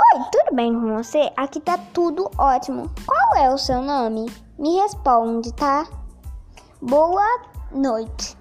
Oi, tudo bem com você? Aqui tá tudo ótimo. Qual é o seu nome? Me responde, tá? Boa noite.